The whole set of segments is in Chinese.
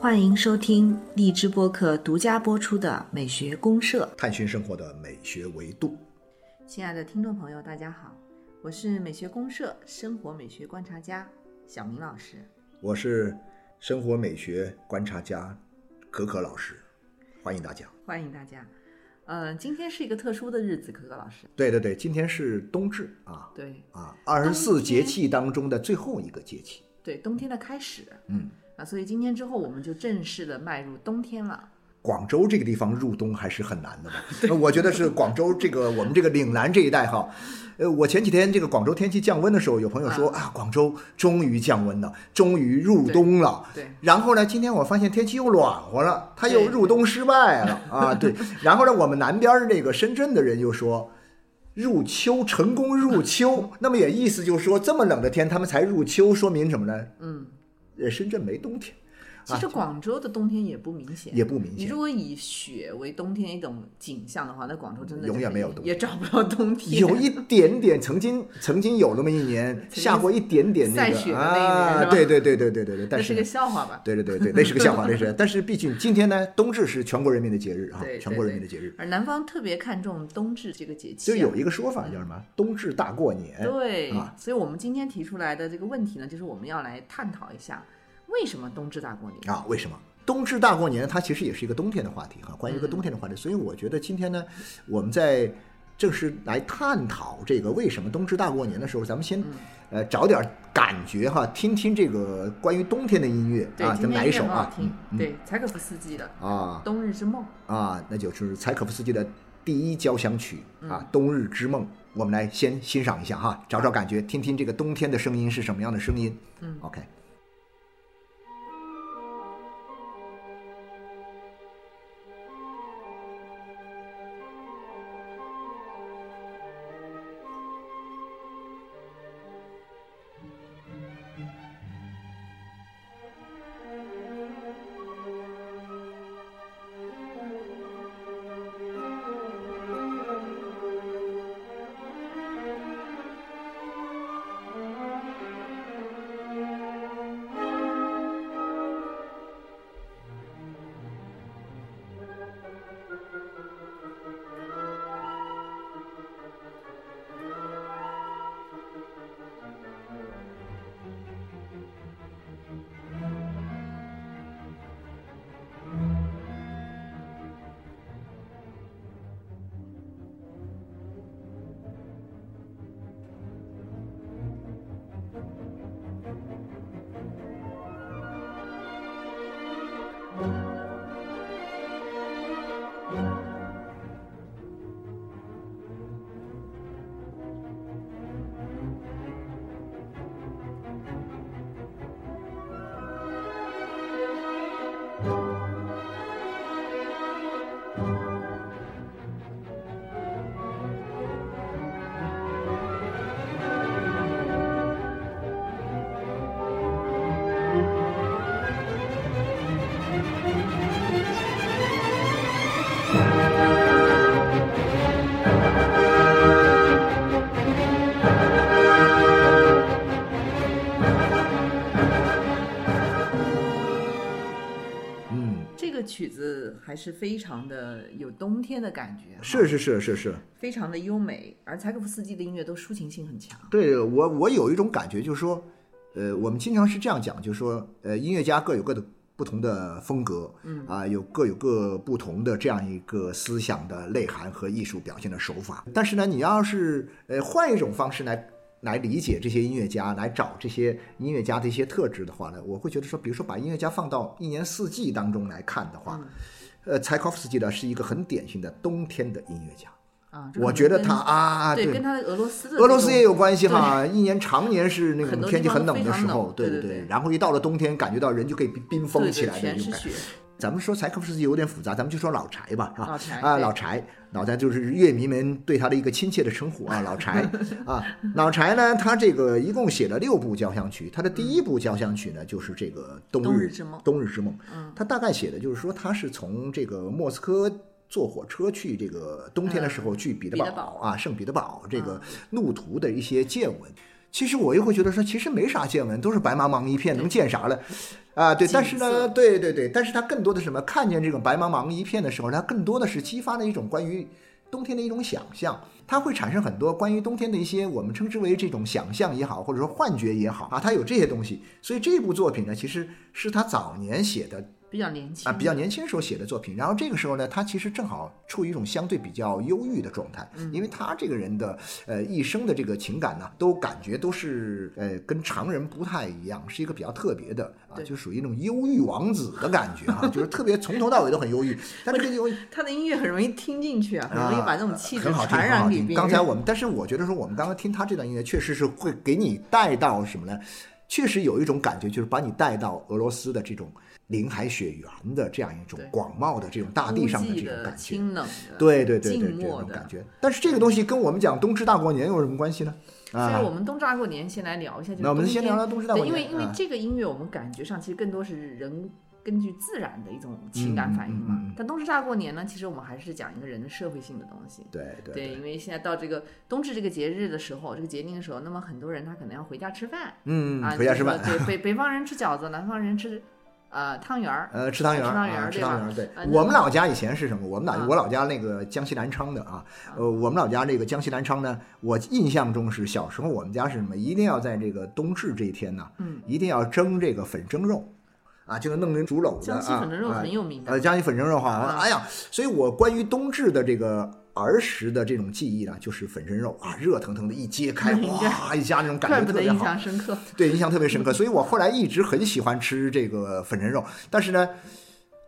欢迎收听荔枝播客独家播出的《美学公社》。探寻生活的美学维度。亲爱的听众朋友，大家好，我是美学公社生活美学观察家小明老师。我是生活美学观察家可可老师，欢迎大家。欢迎大家。呃，今天是一个特殊的日子，可可老师。对对对，今天是冬至啊对啊，二十四节气当中的最后一个节气。对，冬天的开始嗯，啊，所以今天之后我们就正式的迈入冬天了。广州这个地方入冬还是很难的吧？我觉得是广州这个我们这个岭南这一带哈，呃，我前几天这个广州天气降温的时候，有朋友说啊，广州终于降温了，终于入冬了。对，然后呢，今天我发现天气又暖和了，它又入冬失败了啊！对，然后呢，我们南边儿这个深圳的人又说。入秋成功入秋，那么也意思就是说，这么冷的天他们才入秋，说明什么呢？嗯，呃，深圳没冬天，其实广州的冬天也不明显。也不明显你如。果以雪为冬天一种景象的话，那广州真的永远没有冬也找不到冬天。有一点点，曾经曾经有那么一年下过一点点那个雪的那一年啊，对对对对对对对，但是那是个笑话吧？对对对对，那是个笑话，那是。但是毕竟今天呢，冬至是全国人民的节日啊，全国人民的节日。而南方特别看重冬至这个节气、啊，就有一个说法叫什么？冬至大过年。对、啊所以我们今天提出来的这个问题呢，就是我们要来探讨一下，为什么冬至大过年？啊，为什么？冬至大过年，它其实也是一个冬天的话题哈，关于一个嗯冬天的话题。所以我觉得今天呢，我们在正式来探讨这个为什么冬至大过年的时候，咱们嗯先呃找点感觉哈，听听这个关于冬天的音乐，啊，咱们来一首啊，听，嗯对，柴可夫斯基的啊《冬日之梦》。啊，那就是柴可夫斯基的第一交响曲嗯啊，《冬日之梦》。我们来先欣赏一下哈，找找感觉，听听这个冬天的声音是什么样的声音。嗯，OK。曲子还是非常的有冬天的感觉，是是是是是，非常的优美。而柴可夫斯基的音乐都抒情性很强。对我，我有一种感觉，就是说，呃，我们经常是这样讲，就是说，呃，音乐家各有各的不同的风格，嗯啊，有各有各不同的这样一个思想的内涵和艺术表现的手法。但是呢，你要是呃换一种方式来来理解这些音乐家，来找这些音乐家的一些特质的话呢，我会觉得说，比如说把音乐家放到一年四季当中来看的话，呃，柴可夫斯基呢是一个很典型的冬天的音乐家。我觉得他啊，对，对，跟他的俄罗斯的俄罗斯也有关系哈，一年常年是那种天气很冷的时候，对对对然后一到了冬天，感觉到人就可以冰封对对起来的那种感觉。雪。咱们说柴可夫斯基有点复杂，咱们就说老柴吧，是吧？老柴啊，老柴，老柴就是乐迷们对他的一个亲切的称呼啊，老柴 啊，老柴呢，他这个一共写了六部交响曲，他的第一部交响曲呢就是这个《冬日冬日之梦冬日之梦，嗯他大概写的就是说他是从这个莫斯科。坐火车去这个冬天的时候去彼得堡啊，圣彼得堡这个路途的一些见闻。其实我又会觉得说，其实没啥见闻，都是白茫茫一片，能见啥了？啊，对，但是呢，对对对，但是它更多的什么？看见这种白茫茫一片的时候，它更多的是激发了一种关于冬天的一种想象，它会产生很多关于冬天的一些我们称之为这种想象也好，或者说幻觉也好啊，它有这些东西。所以这部作品呢，其实是他早年写的比较年轻啊，比较年轻时候写的作品。然后这个时候呢，他其实正好处于一种相对比较忧郁的状态，因为他这个人的呃一生的这个情感呢，都感觉都是呃跟常人不太一样，是一个比较特别的啊，就属于那种忧郁王子的感觉哈、就是特别从头到尾都很忧郁。但这个忧郁他的音乐很容易听进去啊，很容易把那种气质传。染给别人。刚才我们，但是我觉得说，我们刚刚听他这段音乐，确实是会给你带到什么呢？确实有一种感觉，就是把你带到俄罗斯的这种林海雪原的这样一种广袤的这种大地上的这种感觉。清冷的，对对对对，静默的这种感。觉。但是这个东西跟我们讲冬至大过年有什么关系呢？所以啊我，们冬至大过年先来聊一下，就是那我们先聊聊冬至大过年，因。为因为啊这个音乐，我们感觉上其实更多是人根据自然的一种情感反应嘛。嗯嗯嗯嗯但冬至大过年呢，其实我们还是讲一个人的社会性的东西。对对对，因为现在到这个冬至这个节日的时候，这个节令的时候，那么很多人他可能要回家吃饭嗯，啊，回家吃饭对，北北方人吃饺子，南方人吃呃汤圆儿。呃，吃汤圆儿，吃汤圆儿啊，吃汤圆儿。对啊，我们老家以前是什么？我们老啊我老家那个江西南昌的啊，呃，我们老家这个江西南昌呢，我印象中是小时候我们家是什么？一定要在这个冬至这一天呢，嗯，一定要蒸这个粉蒸肉，啊，就是弄成竹篓子江西啊粉蒸肉啊很有名的。呃，江西粉蒸肉哈，啊哎呀，所以我关于冬至的这个儿时的这种记忆呢，就是粉蒸肉啊，热腾腾的一揭开，哇，一下那种感觉特别好，象深刻。对，印象特别深刻。所以我后来一直很喜欢吃这个粉蒸肉，但是呢，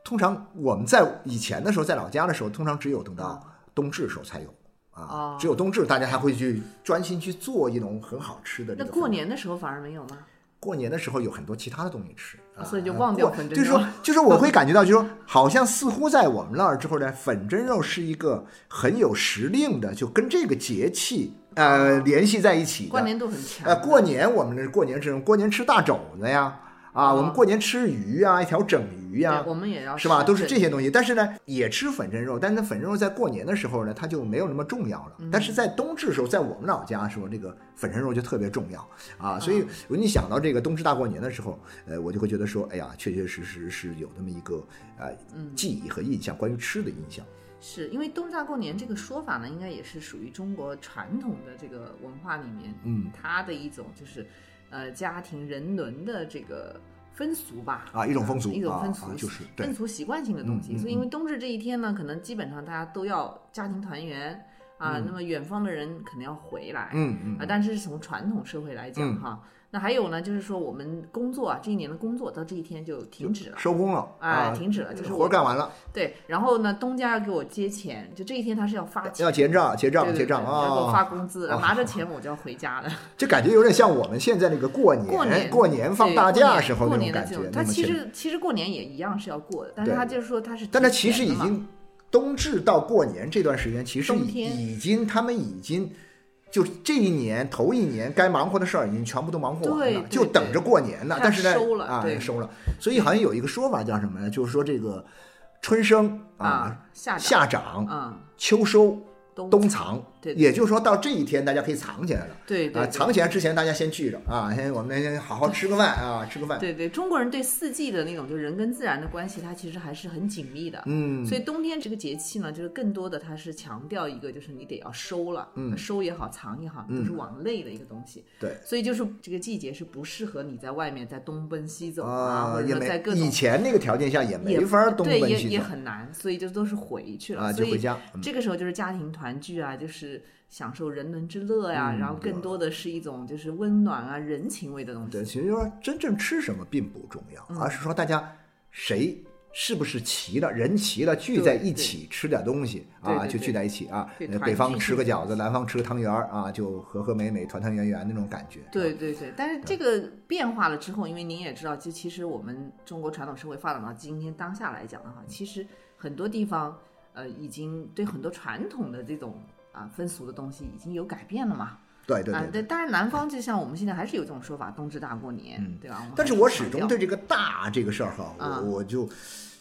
通常我们在以前的时候，在老家的时候，通常只有等到冬至的时候才有。啊哦，只有冬至，大家还会去专心去做一种很好吃的那过年的时候反而没有吗？过年的时候有很多其他的东西吃，啊、所以就忘掉粉蒸肉就是说，就是我会感觉到，就是说，好像似乎在我们那儿之后呢，粉蒸肉是一个很有时令的，就跟这个节气呃联系在一起的。关联度很强。呃，过年我们这过年吃过年吃大肘子呀，啊，哦我们过年吃鱼啊，一条整鱼啊，，我们也要是吧？都是这些东西，但是呢，也吃粉蒸肉，但是呢粉蒸肉在过年的时候呢，它就没有那么重要了。但是在冬至的时候，在我们老家的时候，这个粉蒸肉就特别重要啊。所以，我一想到这个冬至大过年的时候，呃，我就会觉得说，哎呀，确确实实是有那么一个呃记忆和印象，关于吃的印象。是因为冬至大过年这个说法呢，应该也是属于中国传统的这个文化里面，嗯，它的一种就是呃家庭人伦的这个风俗吧。啊，一种风俗一种啊风俗啊，就是风，俗习惯性的东西。所以，因为冬至这一天呢，可能基本上大家都要家庭团圆啊，那么远方的人可能要回来，嗯嗯啊，但是是从传统社会来讲嗯哈。那还有呢，就是说我们工作啊，这一年的工作到这一天就停止了。收工了哎，啊，停止了，就是活干完了，对，然后呢，东家要给我结钱，就这一天他是要发钱，要结账，结账，结账啊要给我啊。发工资，拿着 钱我就要回家了。这感觉有点像我们现在那个过年过年过年放大假时候过那种感觉。他其实其实过年也一样是要过的，但是他就是说他是，但他其实已经冬至到过年这段时间，其实已已经他们已经就这一年头一年该忙活的事儿已经全部都忙活完了，就等着过年呢。但是呢，收了啊对。收了，所以好像有一个说法叫什么呢？就是说这个春生啊夏夏长嗯秋收冬冬藏，对对也就是说到这一天大家可以藏起来了。啊，对对对藏起来之前大家先聚着啊，先我们先好好吃个饭啊，吃个饭。对对，中国人对四季的那种就人跟自然的关系，它其实还是很紧密的。嗯，所以冬天这个节气呢，就是更多的它是强调一个，就是你得要收了，嗯收也好，藏也好，都是往内的一个东西。对所以就是这个季节是不适合你在外面再东奔西走啊，或者说在各种前那个条件下也没法东对也也奔西走很难，所以就都是回去了。啊，就回家。嗯这个时候就是家庭团聚啊，就是享受人伦之乐呀、嗯然后更多的是一种就是温暖啊、人情味的东西。对，其实就是说真正吃什么并不重要，嗯而是说大家谁是不是齐了，人齐了聚在一起吃点东西啊，就聚在一起啊。北方吃个饺子，南方吃个汤圆儿啊，就和和美美、团团圆圆那种感觉。对对对，但是这个变化了之后，因为您也知道，就其实我们中国传统社会发展到今天当下来讲的话，其实很多地方呃已经对很多传统的这种啊风俗的东西已经有改变了嘛。啊，对对对。对，当然南方就像我们现在还是有这种说法，冬至大过年，嗯对吧？但是我始终对这个大这个事儿哈，啊我我就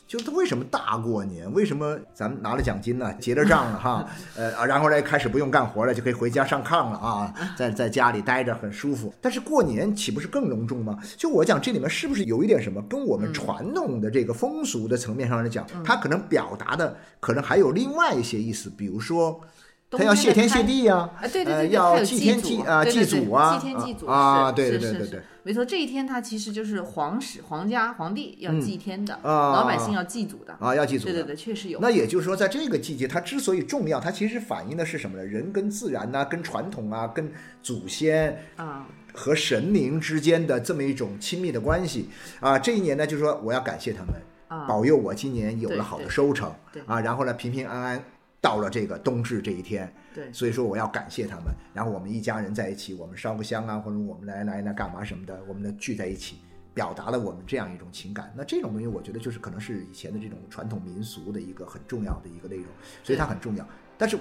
就是他为什么大过年？为什么咱们拿了奖金呢？结了账了哈，呃啊，然后呢开始不用干活了，就可以回家上炕了啊，在在家里待着很舒服。但是过年岂不是更隆重吗？就我讲这里面是不是有一点什么，跟我们传统的这个风俗的层面上来讲，它可能表达的可能还有另外一些意思，比如说。他要谢天谢地呀，啊对对对，要祭天祭啊祭祖啊，祭天祭祖啊，对对对对对，没错，这一天他其实就是皇室、皇家、皇帝要祭天的，老百姓要祭祖的啊，要祭祖，对对对，确实有。那也就是说，在这个季节，它之所以重要，它其实反映的是什么呢？人跟自然呐，跟传统啊，跟祖先啊和神灵之间的这么一种亲密的关系啊。这一年呢，就是说我要感谢他们，保佑我今年有了好的收成啊，然后呢平平安安。到了这个冬至这一天，对，所以说我要感谢他们，然后我们一家人在一起，我们烧个香啊，或者我们来来来干嘛什么的，我们呢聚在一起，表达了我们这样一种情感。那这种东西，我觉得就是可能是以前的这种传统民俗的一个很重要的一个内容，所以它很重要。但是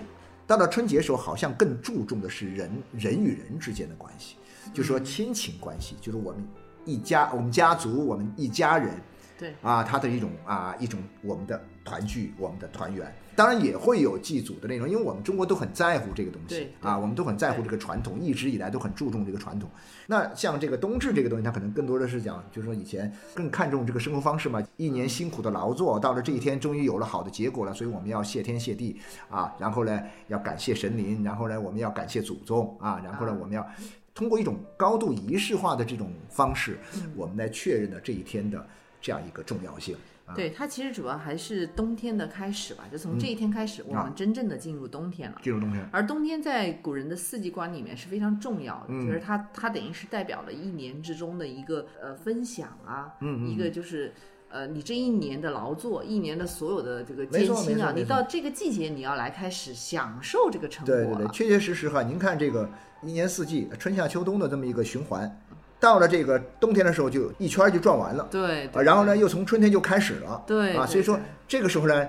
到了春节时候，好像更注重的是人人与人之间的关系，就说亲情关系，就是我们一家，我们家族，我们一家人。对啊，它的一种啊一种我们的团聚，我们的团圆，当然也会有祭祖的内容，因为我们中国都很在乎这个东西啊，我们都很在乎这个传统，一直以来都很注重这个传统。那像这个冬至这个东西，它可能更多的是讲，就是说以前更看重这个生活方式嘛，一年辛苦的劳作，到了这一天终于有了好的结果了，所以我们要谢天谢地啊，然后呢要感谢神灵，然后呢我们要感谢祖宗啊，然后呢我们要通过一种高度仪式化的这种方式，我们来确认了这一天的。这样一个重要性，对它其实主要还是冬天的开始吧，就从这一天开始，我们真正的进入冬天了。进入冬天，而冬天在古人的四季观里面是非常重要的，就是它它等于是代表了一年之中的一个呃分享啊，一个就是呃你这一年的劳作，一年的所有的这个艰辛啊，你到这个季节你要来开始享受这个成果对对对，确确实实哈，您看这个一年四季春夏秋冬的这么一个循环。到了这个冬天的时候，就一圈就转完了。对，然后呢，又从春天就开始了。对，啊，所以说这个时候呢，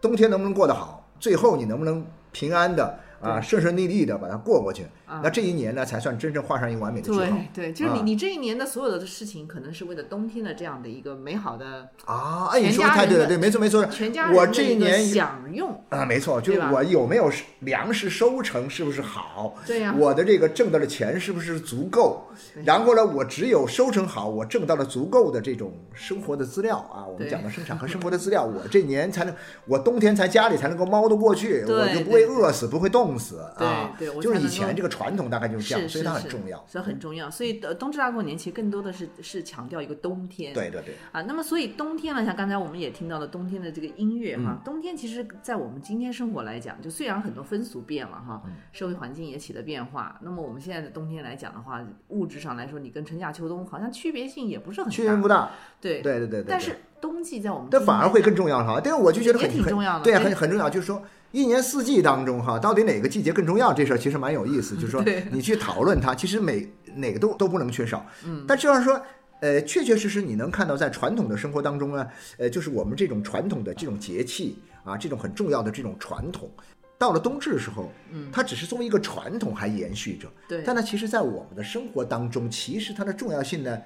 冬天能不能过得好，最后你能不能平安的。啊，顺顺利利的把它过过去，那这一年呢，才算真正画上一个完美的句号。对对，就是你你这一年的所有的事情，可能是为了冬天的这样的一个美好的啊。哎，你说的太对了，对，没错没错。全家我这一年享用啊，没错，就是我有没有粮食收成是不是好？对呀。我的这个挣到的钱是不是足够？然后呢，我只有收成好，我挣到了足够的这种生活的资料啊，我们讲的生产和生活的资料，我这年才能，我冬天才家里才能够猫得过去，我就不会饿死，不会冻。冻死啊！对，就是以前这个传统大概就是这样，所以它很重要，所以很重要。所以呃，冬至大过年其实更多的是是强调一个冬天。对对对。啊，那么所以冬天呢，像刚才我们也听到了冬天的这个音乐哈。冬天其实，在我们今天生活来讲，就虽然很多风俗变了哈，社会环境也起了变化。那么我们现在的冬天来讲的话，物质上来说，你跟春夏秋冬好像区别性也不是很区别不大。对对对对。但是冬季在我们但反而会更重要哈。但是，我就觉得很挺重要的。对，很很重要，就是说。一年四季当中，哈，到底哪个季节更重要？这事儿其实蛮有意思，就是说你去讨论它，其实每哪个都都不能缺少。嗯，但就是说，呃，确确实实你能看到在传统的生活当中呢，呃，就是我们这种传统的这种节气啊，这种很重要的这种传统，到了冬至的时候，嗯，它只是作为一个传统还延续着。对，但它其实在我们的生活当中，其实它的重要性呢，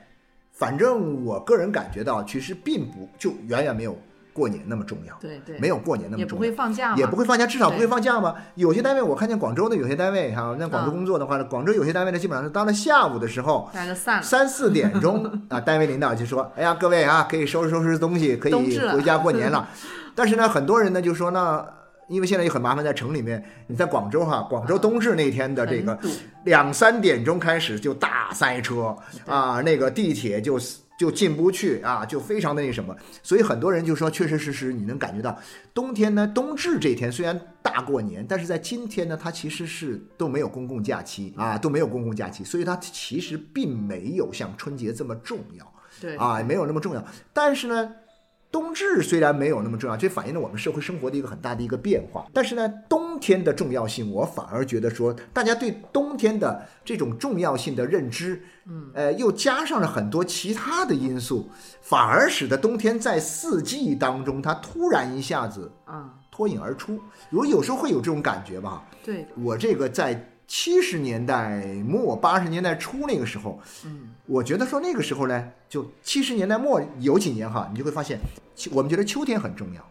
反正我个人感觉到，其实并不就远远没有。过年那么重要，对对，没有过年那么重要，也不会放假，也不会放假，至少不会放假嘛。有些单位我看见广州的有些单位哈，在广州工作的话，广州有些单位呢，基本上是到了下午的时候，三四点钟 啊，单位领导就说：“哎呀，各位啊，可以收拾收拾东西，可以回家过年了。”但是呢，很多人呢就说：“呢因为现在也很麻烦，在城里面，你在广州哈，广州冬至那天的这个两三点钟开始就大塞车啊，那个地铁就。”就进不去啊，就非常的那什么，所以很多人就说，确确实实你能感觉到，冬天呢，冬至这天虽然大过年，但是在今天呢，它其实是都没有公共假期啊，都没有公共假期，所以它其实并没有像春节这么重要，对啊，没有那么重要，但是呢。冬至虽然没有那么重要，这反映了我们社会生活的一个很大的一个变化。但是呢，冬天的重要性，我反而觉得说，大家对冬天的这种重要性的认知，嗯，呃，又加上了很多其他的因素，反而使得冬天在四季当中，它突然一下子啊脱颖而出。我有时候会有这种感觉吧。对我这个在。七十年代末八十年代初那个时候，嗯，我觉得说那个时候呢，就七十年代末有几年哈，你就会发现，我们觉得秋天很重要。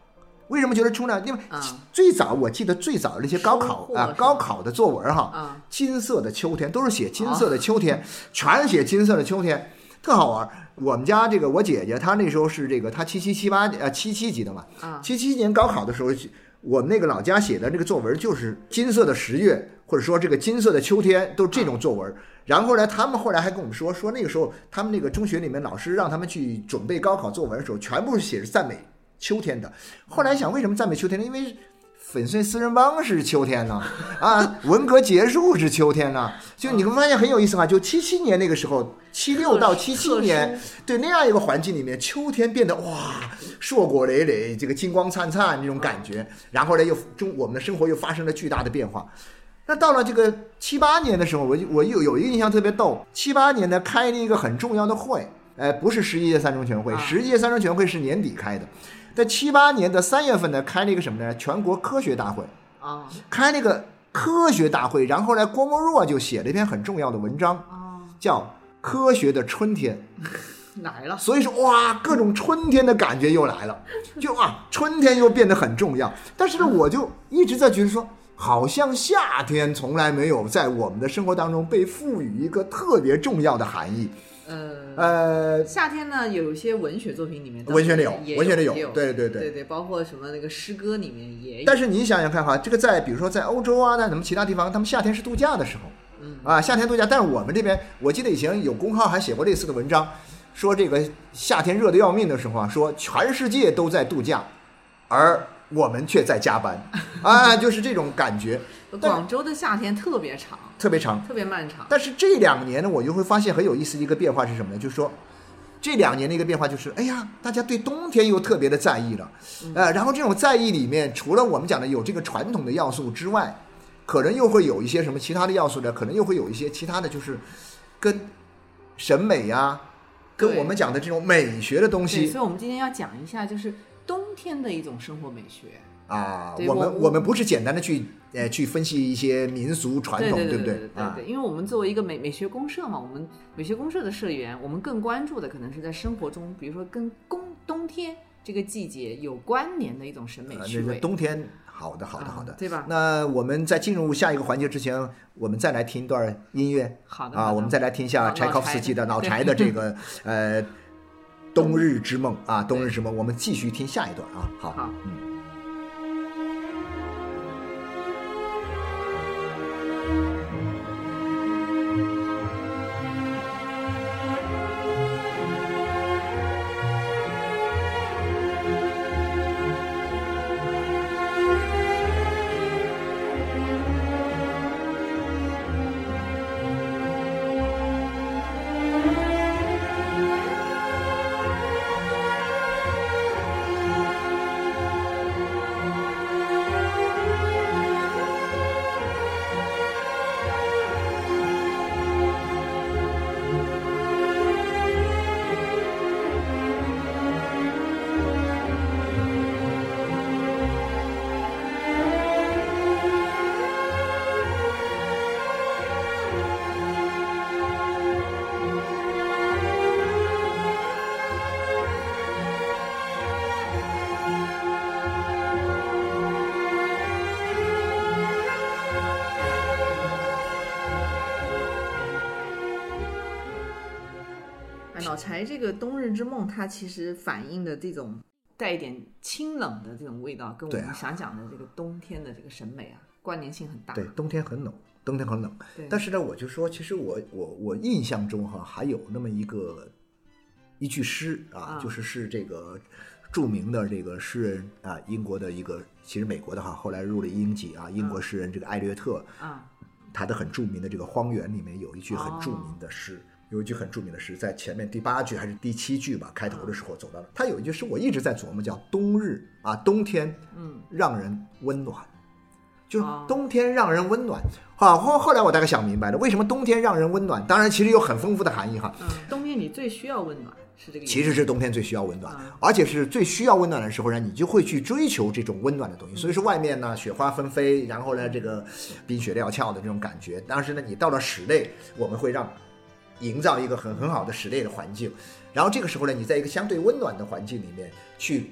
为什么觉得秋呢？因为啊最早我记得最早的那些高考啊高考的作文哈，啊金色的秋天都是写金色的秋天，全是写金色的秋天，特好玩儿。我们家这个我姐姐她那时候是这个她七七七八呃七七级的嘛，啊七七年高考的时候，我们那个老家写的那个作文就是金色的十月，或者说这个金色的秋天，都是这种作文。然后呢，他们后来还跟我们说，说那个时候他们那个中学里面老师让他们去准备高考作文的时候，全部是写着赞美秋天的。后来想，为什么赞美秋天呢？因为粉碎四人帮是秋天呢，啊，文革结束是秋天呢。就你会发现很有意思啊，就七七年那个时候，七六到七七年，对那样一个环境里面，秋天变得哇，硕果累累，这个金光灿灿那种感觉。然后呢，又中我们的生活又发生了巨大的变化。那到了这个七八年的时候，我就我又有一个印象特别逗，七八年呢开了一个很重要的会，呃，不是十一届三中全会，啊。十一届三中全会是年底开的，在七八年的三月份呢开了一个什么呢？全国科学大会，啊。开那个科学大会，然后呢，郭沫若就写了一篇很重要的文章，啊，叫《科学的春天》。来了，所以说，哇，各种春天的感觉又来了，就啊，春天又变得很重要。但是呢，我就一直在觉得说，好像夏天从来没有在我们的生活当中被赋予一个特别重要的含义。呃。呃，夏天呢，有一些文学作品里面，文学里有也文学里有有，对对对对对，包括什么那个诗歌里面也有。但是你想想看哈，这个在比如说在欧洲啊，在什么其他地方，他们夏天是度假的时候，嗯啊，夏天度假。但是我们这边，我记得以前有公号还写过类似的文章，说这个夏天热得要命的时候啊，说全世界都在度假，而我们却在加班，啊，就是这种感觉，广州的夏天特别长，特别长。特别漫长。但是这两年呢，我就会发现很有意思的一个变化是什么呢？就是说，这两年的一个变化就是，哎呀，大家对冬天又特别的在意了，呃，然后这种在意里面，除了我们讲的有这个传统的要素之外，可能又会有一些什么其他的要素呢？可能又会有一些其他的就是跟审美呀、跟我们讲的这种美学的东，西所以我们今天要讲一下，就是冬天的一种生活美学。啊，我们我我们不是简单的去呃去分析一些民俗传统，不对不对对啊对，因为我们作为一个美美学公社嘛，我们美学公社的社员，我们更关注的可能是在生活中，比如说跟冬冬天这个季节有关联的一种审美趣味。冬天，好的好的啊好的，对吧那我们在进入下一个环节之前，我们再来听一段音乐。啊，好的啊我们再来听一下柴可夫斯基的老柴的这个 呃《冬日之梦》啊，《冬日之梦》，我们继续听下一段啊。好，好嗯。柴这个《冬日之梦》，它其实反映的这种带一点清冷的这种味道，跟我们想讲的这个冬天的这个审美啊，关联性很大。对，冬天很冷，冬天很冷。对但是呢，我就说，其实我我我印象中哈，还有那么一个一句诗啊，啊就是是这个著名的这个诗人啊，英国的一个，其实美国的哈，后来入了英籍啊，英国诗人这个艾略特，啊，他的很著名的这个《荒原》里面有一句很著名的诗，有一句很著名的诗，在前面第八句还是第七句吧，开头的时候走到了。他有一句诗我一直在琢磨，叫“冬日啊，冬天，嗯，让人温暖”。就是哦冬天让人温暖。好，后后来我大概想明白了，为什么冬天让人温暖？当然，其实有很丰富的含义哈。嗯，冬天你最需要温暖，是这个。其实是冬天最需要温暖嗯，而且是最需要温暖的时候呢，你就会去追求这种温暖的东西。所以说外面呢雪花纷飞，然后呢这个冰雪料峭的这种感觉，当时呢你到了室内，我们会让营造一个很很好的室内的环境，然后这个时候呢，你在一个相对温暖的环境里面去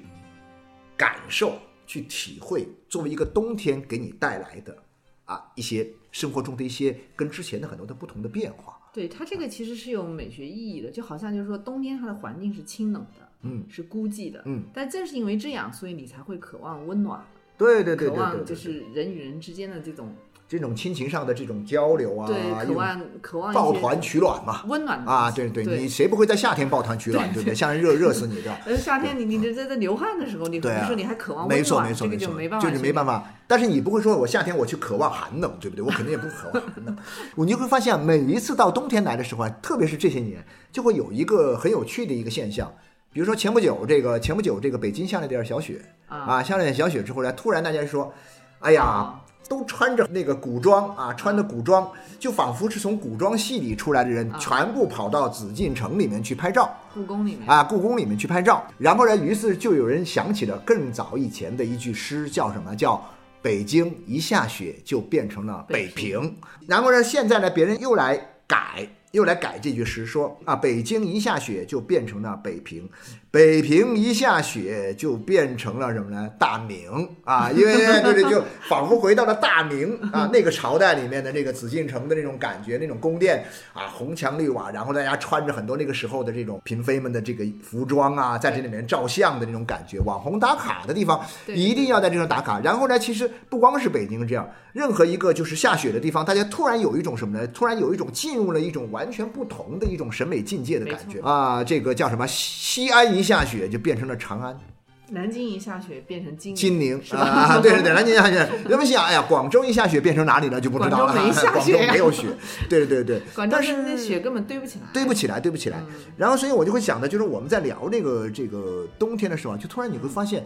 感受、去体会，作为一个冬天给你带来的啊一些生活中的一些跟之前的很多的不同的变化。对它这个其实是有美学意义的，就好像就是说冬天它的环境是清冷的，嗯。是孤寂的，嗯，但正是因为这样，所以你才会渴望温暖，对对对对对。渴望，就是人与人之间的这种这种亲情上的这种交流啊，对，渴望渴望抱团取暖嘛。温暖的啊，对对，对你谁不会在夏天抱团取暖，对不对？夏天热热死你，对吧？而夏天你你这在在流汗的时候，你对啊比如说你还渴望温暖，没错没错这个没错，就没办法，就是没办。法。但是你不会说我夏天我去渴望寒冷，对不对？我肯定也不渴望寒冷。我 你就会发现，每一次到冬天来的时候啊，特别是这些年，就会有一个很有趣的一个现象。比如说前不久这个前不久这个北京下了点小雪啊啊，下了点小雪之后呢，突然大家说，哎呀啊，都穿着那个古装啊，穿的古装，就仿佛是从古装戏里出来的人，啊全部跑到紫禁城里面去拍照。故宫里面啊，故宫里面去拍照，然后呢，于是就有人想起了更早以前的一句诗，叫什么？叫“北京一下雪就变成了北北平”。然后呢，现在呢，别人又来改，又来改这句诗，说啊，北京一下雪就变成了北平，北平一下雪就变成了什么呢？大明啊，因为 就仿佛回到了大明啊那个朝代里面的那个紫禁城的那种感觉，那种宫殿啊，红墙绿瓦，然后大家穿着很多那个时候的这种嫔妃们的这个服装啊，在这里面照相的那种感觉，网红打卡的地方一定要在这种打卡。然后呢，其实不光是北京这样，任何一个就是下雪的地方，大家突然有一种什么呢？突然有一种进入了一种完全不同的一种审美境界的感觉啊！这个叫什么？西安一下雪就变成了长安。南京一下雪变成金金陵是吧？啊，对对对，南京下雪，人们想，哎呀，广州一下雪变成哪里了就不知道了，广州没下雪广州没有雪，对对对对，广州但是那雪根本堆不起来，堆不起来，堆不起来。嗯然后，所以我就会想的，就是我们在聊这个这个冬天的时候啊，就突然你会发现，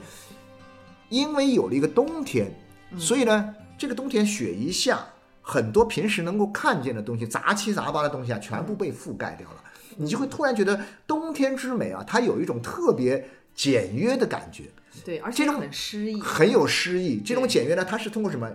因为有了一个冬天，嗯所以呢，这个冬天雪一下，很多平时能够看见的东西，杂七杂八的东西啊，全部被覆盖掉了。你就会突然觉得冬天之美啊，它有一种特别简约的感觉。对，而且这种很诗意，很有诗意。这种简约呢，它是通过什么？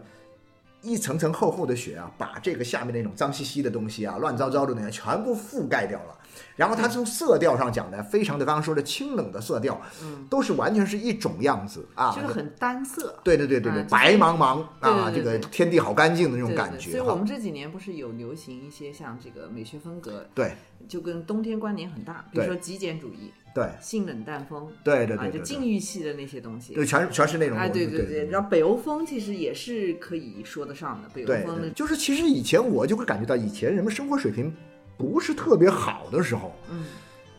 一层层厚厚的雪啊，把这个下面那种脏兮兮的东西啊、乱糟糟的东西全部覆盖掉了。然后它从色调上讲呢，非常的刚刚说的清冷的色调，嗯，都是完全是一种样子啊。就是很单色。对对对对对，白茫茫啊，这个天地好干净的那种感觉所以我。们这几年不是有流行一些像这个美学风格，对就跟冬天关联很大，比如说极简主义、对。性冷淡风，啊，就对对对对。对，禁欲系的那些东西。对全全是那种哎，对对对，然后北欧风其实也是可以说得上的，北欧风的，就是其实以前我就会感觉到，以前人们生活水平不是特别好的时候，嗯，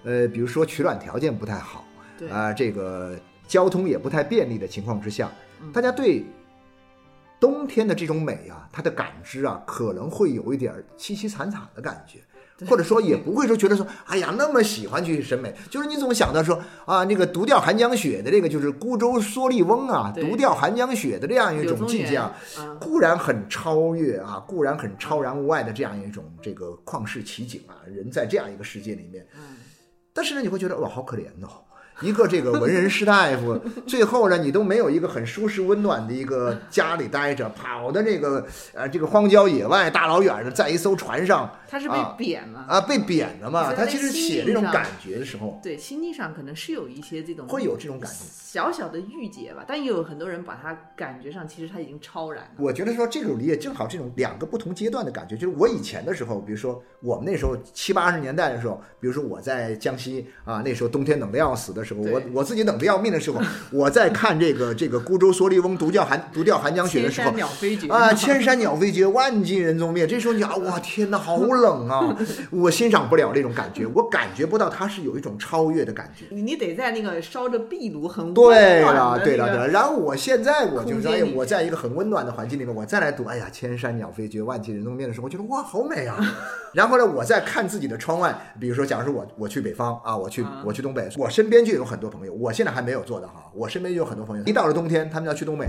呃，比如说取暖条件不太好，对，啊、这个交通也不太便利的情况之下，嗯。大家对冬天的这种美啊，它的感知啊，可能会有一点凄凄惨惨的感觉。或者说也不会说觉得说，哎呀那么喜欢去审美，就是你总想到说啊，那个独钓寒江雪的这个就是孤舟蓑笠翁啊，独钓寒江雪的这样一种境界啊，啊，固然很超越啊，固然很超然物外的这样一种这个旷世奇景啊，人在这样一个世界里面，嗯，但是呢，你会觉得哇，好可怜哦。一个这个文人士大夫，最后呢，你都没有一个很舒适温暖的一个家里待着，跑到这个呃这个荒郊野外，大老远的在一艘船上他是被啊贬了，啊被贬了嘛。他其实写这种感觉的时候，对，心境上可能是有一些这种会有这种感觉。小小的郁结吧，但也有很多人把他感觉上其实他已经超然了。我觉得说这种理解正好这种两个不同阶段的感觉，就是我以前的时候，比如说我们那时候七八十年代的时候，比如说我在江西啊，那时候冬天冷得要死的时候，我我自己冷得要命的时候，我在看这个这个孤舟蓑笠翁独钓寒独钓寒江雪的时候千山。鸟飞绝啊，千山鸟飞绝，万径人踪灭。这时候你啊，哇天哪，好冷 啊！我欣赏不了那种感觉，我感觉不到它是有一种超越的感觉。你你得在那个烧着壁炉很对温暖了，对了，对了。然后我现在我就是说，哎空间里，面我在一个很温暖的环境里面，我再来读，哎呀，千山鸟飞绝，万径人踪灭的时候，我觉得哇，好美啊。然后呢，我再看自己的窗外，比如说，假如说我我去北方啊，我去啊我去东北，我身边就有很多朋友，我现在还没有做的哈，我身边就有很多朋友，一到了冬天，他们要去东北。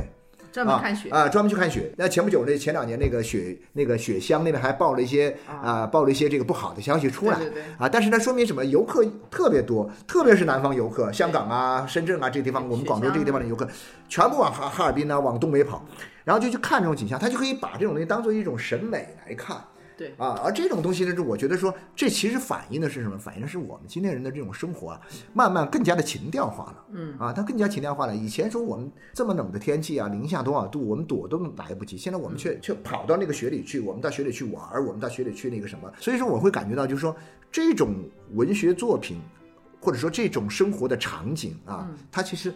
专门看雪啊，专门去看雪。那前不久那前两年那个雪那个雪乡那边还报了一些啊，报了一些这个不好的消息出来啊。但是呢，说明什么？游客特别多，特别是南方游客，香港啊、深圳啊这个地方，我们广州这个地方的游客，全部往哈哈尔滨呢，往东北跑，然后就去看这种景象，他就可以把这种东西当做一种审美来看。对啊，而这种东西呢，是我觉得说，这其实反映的是什么？反映的是我们今天人的这种生活啊，慢慢更加的情调化了。嗯啊，它更加情调化了。以前说我们这么冷的天气啊，零下多少度，我们躲都来不及。现在我们却却跑到那个雪里去，我们到雪里去玩，我们到雪里去那个什么。所以说，我会感觉到，就是说，这种文学作品，或者说这种生活的场景啊，它其实。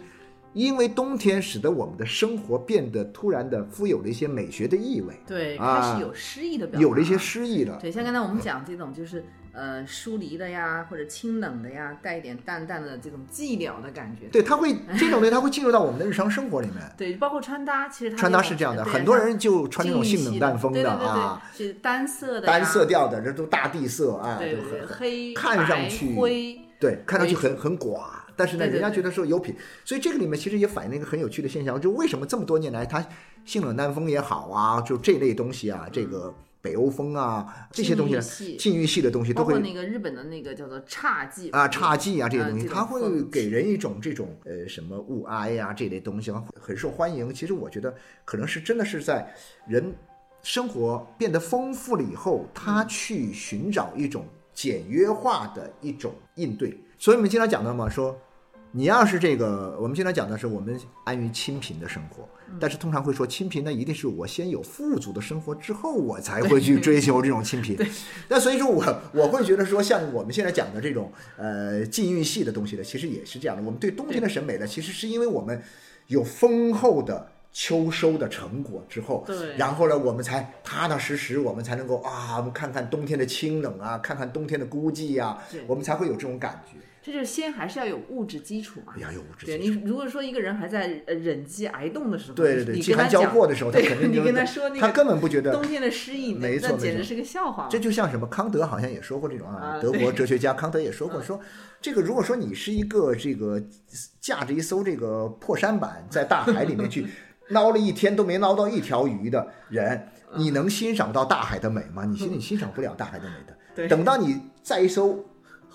因为冬天使得我们的生活变得突然的富有了一些美学的意味，对，开始有诗意的表，有了一些诗意了。对，像刚才我们讲这种就是呃疏离的呀，或者清冷的呀，带一点淡淡的这种寂寥的感觉。对，它会这种东西，它会进入到我们的日常生活里面。对，包括穿搭，其实穿搭是这样的，很多人就穿那种性冷淡风的啊，是单色的、单色调的，这都大地色啊，对对，黑、看上去灰，对，看上去很很寡。但是呢，人家觉得说有品，所以这个里面其实也反映了一个很有趣的现象，就为什么这么多年来，它性冷淡风也好啊，就这类东西啊，这个北欧风啊，这些东西，禁欲系的东西都会，包括那个日本的那个叫做侘寂啊，侘寂啊这些东西，它会给人一种这种呃什么物哀呀这类东西很受欢迎。其实我觉得可能是真的是在人生活变得丰富了以后，他去寻找一种简约化的一种应对。所以我们经常讲到嘛，说你要是这个，我们经常讲的是我们安于清贫的生活，但是通常会说清贫呢，一定是我先有富足的生活之后，我才会去追求这种清贫。那所以说我我会觉得说，像我们现在讲的这种呃禁欲系的东西呢，其实也是这样的。我们对冬天的审美呢，其实是因为我们有丰厚的秋收的成果之后，对，然后呢，我们才踏踏实实，我们才能够啊，我们看看冬天的清冷啊，看看冬天的孤寂呀，我们才会有这种感觉。这就是先还是要有物质基础嘛？要有物质。对你如果说一个人还在呃忍饥挨冻的时候，对对对，饥寒交迫的时候，他肯定你跟他说那个，他根本不觉得冬天的诗意，没错，简直是个笑话。这就像什么？康德好像也说过这种啊，德国哲学家康德也说过，说这个如果说你是一个这个驾着一艘这个破舢板在大海里面去 捞了一天都没捞到一条鱼的人，你能欣赏到大海的美吗？你心里欣赏不了大海的美的。等到你在一艘。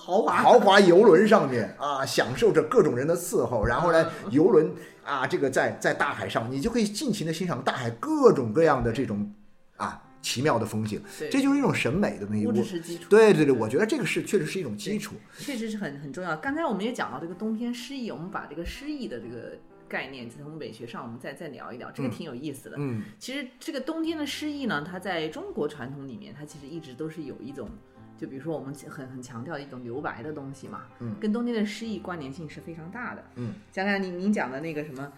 豪华豪华游轮上面啊，享受着各种人的伺候，然后呢，游轮啊，这个在在大海上，你就可以尽情的欣赏大海各种各样的这种啊奇妙的风景。这就是一种审美的那一物质基础。对对对，我觉得这个是确实是一种基础，确实是很很重要。刚才我们也讲到这个冬天诗意，我们把这个诗意的这个概念从美学上，我们再再聊一聊，这个挺有意思的。嗯，其实这个冬天的诗意呢，它在中国传统里面，它其实一直都是有一种。就比如说我们很很强调一种留白的东西嘛，嗯，跟冬天的诗意关联性是非常大的，嗯，想想您您讲的那个什么，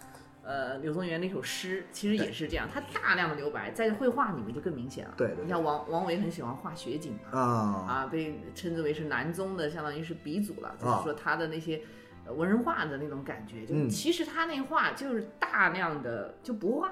呃，柳宗元那首诗，其实也是这样，他大量的留白，在绘画里面就更明显了，对，你像王王维很喜欢画雪景啊，啊，被称之为是南宗的，相当于是鼻祖了，就是说他的那些文人画的那种感觉，就其实他那画就是大量的就不画。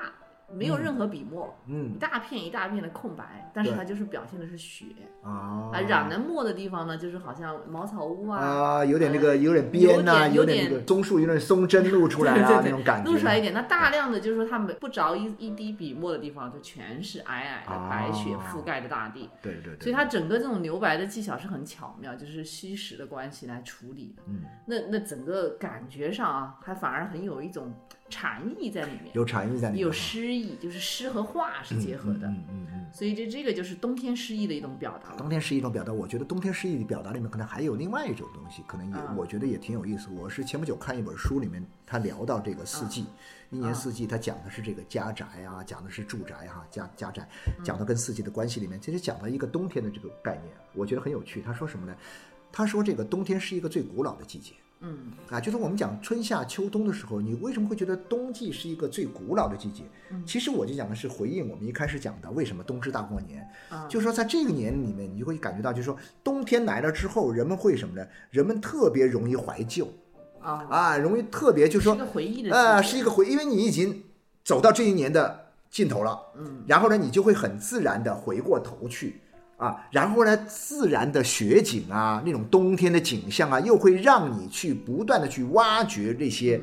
没有任何笔墨，嗯，一大片一大片的空白，但是它就是表现的是雪啊，染的墨的地方呢，就是好像茅草屋啊，啊，有点那个有点边呐，有点那个松树有点松针露出来啊那种感觉，露出来一点。那大量的就是说，它没不着一一滴笔墨的地方，就全是皑皑的白雪覆盖着大地。对对。所以它整个这种留白的技巧是很巧妙，就是虚实的关系来处理的。嗯，那那整个感觉上啊，还反而很有一种。禅意在里面，有禅意在里面，有诗意，就是诗和画是结合的，嗯嗯嗯，所以这这个就是冬天诗意的一种表达。冬天诗意一种表达，我觉得冬天诗意的表达里面可能还有另外一种东西，可能也我觉得也挺有意思。我是前不久看一本书，里面他聊到这个四季，一年四季，他讲的是这个家宅啊，讲的是住宅哈，家家宅，讲到跟四季的关系里面，其实讲到一个冬天的这个概念，我觉得很有趣。他说什么呢？他说这个冬天是一个最古老的季节。嗯啊，就是我们讲春夏秋冬的时候，你为什么会觉得冬季是一个最古老的季节？其实我就讲的是回应我们一开始讲的，为什么冬至大过年？就是说在这个年里面，你就会感觉到，就是说冬天来了之后，人们会什么呢？人们特别容易怀旧啊啊，容易特别就是说，是一个回忆的啊，是一个回，因为你已经走到这一年的尽头了，嗯，然后呢，你就会很自然的回过头去。啊，然后呢，自然的雪景啊，那种冬天的景象啊，又会让你去不断的去挖掘这些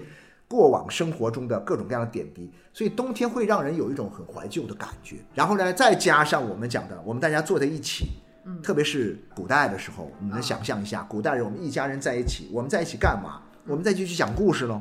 过往生活中的各种各样的点滴，所以冬天会让人有一种很怀旧的感觉。然后呢，再加上我们讲的，我们大家坐在一起，嗯，特别是古代的时候，你能想象一下，古代人我们一家人在一起，我们在一起干嘛？我们再继续讲故事喽，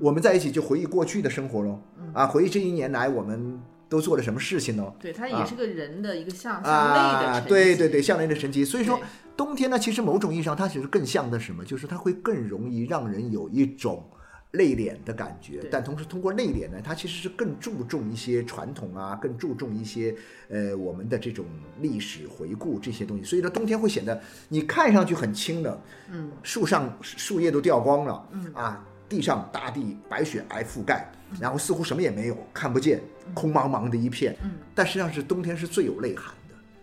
我们在一起就回忆过去的生活喽，啊，回忆这一年来我们都做了什么事情呢？对，它也是个人的一个向向啊，内的对对对，向内的神奇。所以说，冬天呢，其实某种意义上，它其实更像的什么？就是它会更容易让人有一种内敛的感觉，但同时通过内敛呢，它其实是更注重一些传统啊，更注重一些呃我们的这种历史回顾这些东西。所以呢，冬天会显得你看上去很清冷，嗯，树上树叶都掉光了，嗯啊，地上大地白雪皑覆盖，然后似乎什么也没有，看不见，空茫茫的一片，嗯，但实际上是冬天是最有内涵的。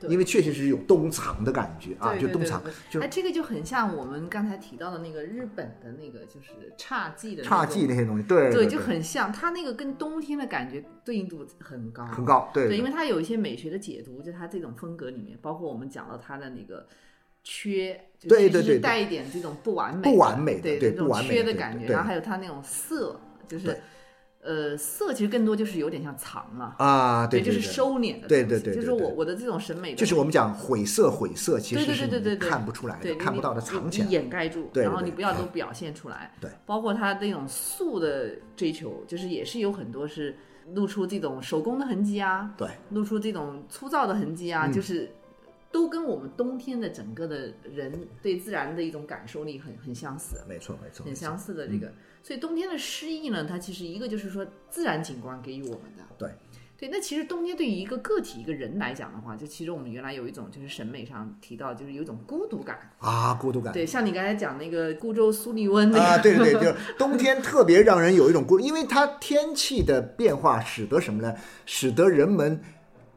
因为确实是有冬藏的感觉啊，就冬藏，哎，这个就很像我们刚才提到的那个日本的那个，就是侘寂的侘寂那些东西，对对，对，就很像，它那个跟冬天的感觉对应度很高，很高，对。对，因为它有一些美学的解读，就它这种风格里面，包括我们讲到它的那个缺，就是对对对对带一点这种不完美、不完美的对这种对不完美缺的感觉，然后还有它那种色，就是呃色其实更多就是有点像藏了。啊，对，对，就是收敛的对对对对就是我我的这种审美，就是我们讲晦涩，晦涩其对对实是你对对对对。看不出来看不到的，藏起来。掩盖住，然后对对对你不要都表现出来。对，包括他那种素的追求，就是也是有很多是露出这种手工的痕迹啊，对，露出这种粗糙的痕迹啊，嗯。就是都跟我们冬天的整个的人对自然的一种感受力很很相似。没错没错，很相似的这个，所以冬天的诗意呢，它其实一个就是说自然景观给予我们的，对对。那其实冬天对于一个个体一个人来讲的话，就其实我们原来有一种就是审美上提到，就是有一种孤独感，啊，孤独感。对，像你刚才讲那个孤舟苏利温那个，啊，对对对，就是冬天特别让人有一种孤，因为它天气的变化使得什么呢？使得人们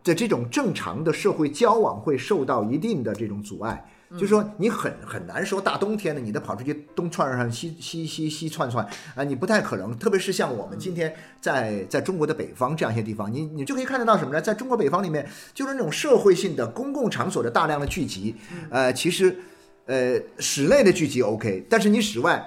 的这种正常的社会交往会受到一定的这种阻碍。就是说，你很很难说大冬天的，你得跑出去东串串西西西西串串啊，你不太可能。特别是像我们今天在在中国的北方这样一些地方，你你就可以看得到什么呢？在中国北方里面，就是那种社会性的公共场所的大量的聚集，呃，其实呃室内的聚集 OK，但是你室外。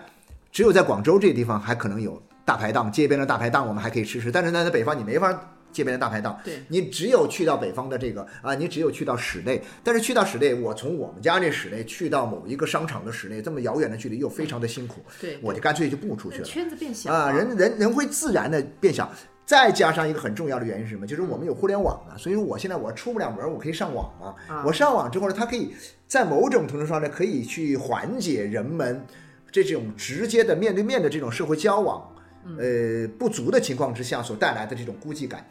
只有在广州这个地方还可能有大排档，街边的大排档我们还可以吃吃，但是呢，在北方你没法街边的大排档，对你只有去到北方的这个啊，你只有去到室内，但是去到室内，我从我们家这室内去到某一个商场的室内，这么遥远的距离又非常的辛苦，对，我就干脆就不出去了圈子变小啊，人人人会自然的变小。再加上一个很重要的原因是什么？就是我们有互联网啊，所以说我现在我出不了门，我可以上网啊。啊我上网之后呢，它可以在某种程度上呢，可以去缓解人们这种直接的面对面的这种社会交往，呃不足的情况之下所带来的这种孤寂感。